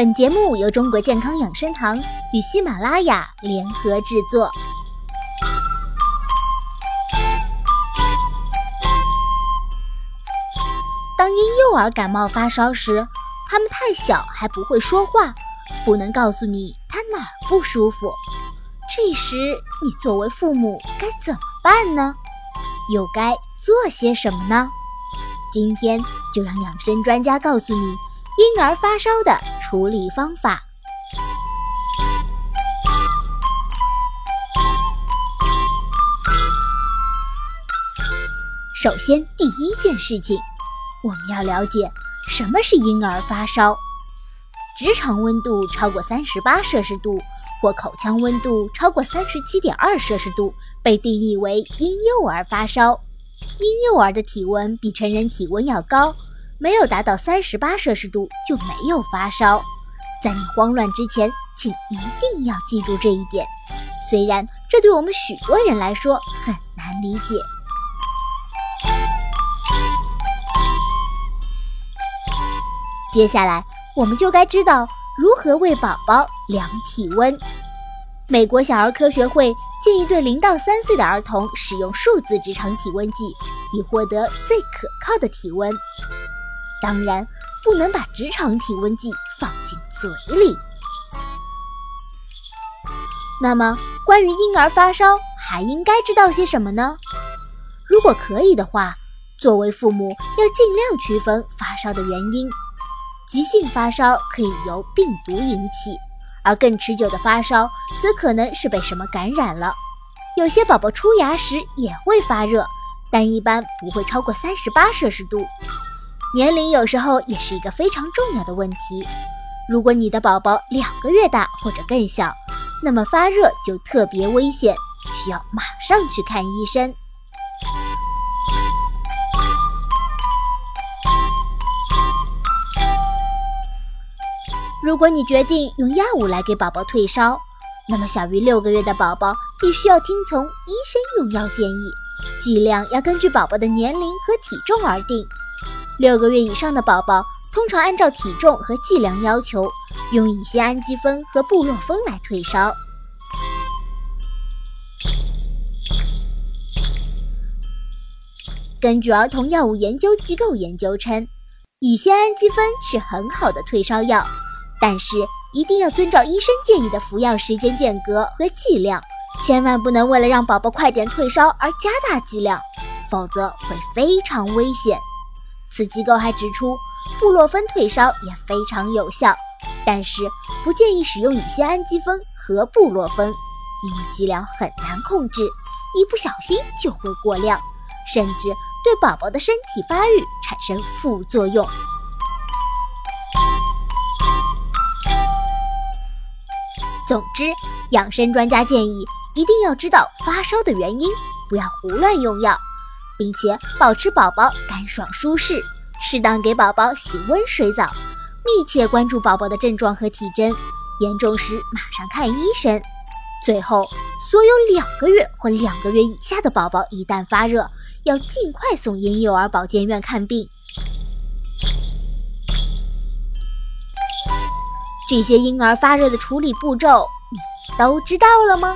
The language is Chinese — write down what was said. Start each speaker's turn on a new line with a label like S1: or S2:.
S1: 本节目由中国健康养生堂与喜马拉雅联合制作。当婴幼儿感冒发烧时，他们太小还不会说话，不能告诉你他哪儿不舒服。这时，你作为父母该怎么办呢？又该做些什么呢？今天就让养生专家告诉你婴儿发烧的处理方法。首先，第一件事情，我们要了解什么是婴儿发烧。直肠温度超过三十八摄氏度或口腔温度超过三十七点二摄氏度，被定义为婴幼儿发烧。婴幼儿的体温比成人体温要高，没有达到三十八摄氏度就没有发烧。在你慌乱之前，请一定要记住这一点。虽然这对我们许多人来说很难理解。接下来，我们就该知道如何为宝宝量体温。美国小儿科学会。建议对零到三岁的儿童使用数字直肠体温计，以获得最可靠的体温。当然，不能把直肠体温计放进嘴里。那么，关于婴儿发烧，还应该知道些什么呢？如果可以的话，作为父母要尽量区分发烧的原因。急性发烧可以由病毒引起。而更持久的发烧，则可能是被什么感染了。有些宝宝出牙时也会发热，但一般不会超过三十八摄氏度。年龄有时候也是一个非常重要的问题。如果你的宝宝两个月大或者更小，那么发热就特别危险，需要马上去看医生。如果你决定用药物来给宝宝退烧，那么小于六个月的宝宝必须要听从医生用药建议，剂量要根据宝宝的年龄和体重而定。六个月以上的宝宝通常按照体重和剂量要求，用乙酰氨基酚和布洛芬来退烧。根据儿童药物研究机构研究称，乙酰氨基酚是很好的退烧药。但是一定要遵照医生建议的服药时间间隔和剂量，千万不能为了让宝宝快点退烧而加大剂量，否则会非常危险。此机构还指出，布洛芬退烧也非常有效，但是不建议使用乙酰氨基酚和布洛芬，因为剂量很难控制，一不小心就会过量，甚至对宝宝的身体发育产生副作用。总之，养生专家建议一定要知道发烧的原因，不要胡乱用药，并且保持宝宝干爽舒适，适当给宝宝洗温水澡，密切关注宝宝的症状和体征，严重时马上看医生。最后，所有两个月或两个月以下的宝宝一旦发热，要尽快送婴幼儿保健院看病。这些婴儿发热的处理步骤，你都知道了吗？